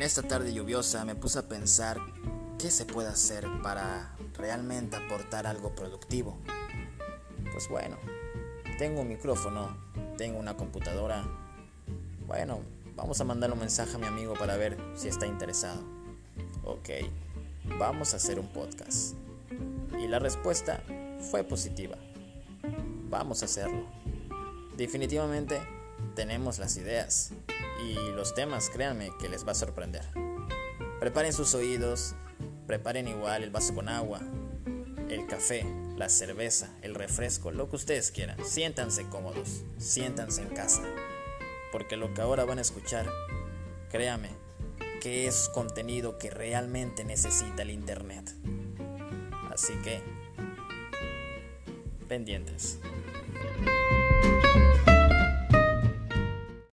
En esta tarde lluviosa me puse a pensar qué se puede hacer para realmente aportar algo productivo. Pues bueno, tengo un micrófono, tengo una computadora. Bueno, vamos a mandar un mensaje a mi amigo para ver si está interesado. Ok, vamos a hacer un podcast. Y la respuesta fue positiva. Vamos a hacerlo. Definitivamente tenemos las ideas y los temas, créanme, que les va a sorprender. Preparen sus oídos, preparen igual el vaso con agua, el café, la cerveza, el refresco, lo que ustedes quieran. Siéntanse cómodos, siéntanse en casa, porque lo que ahora van a escuchar, créame, que es contenido que realmente necesita el Internet. Así que, pendientes.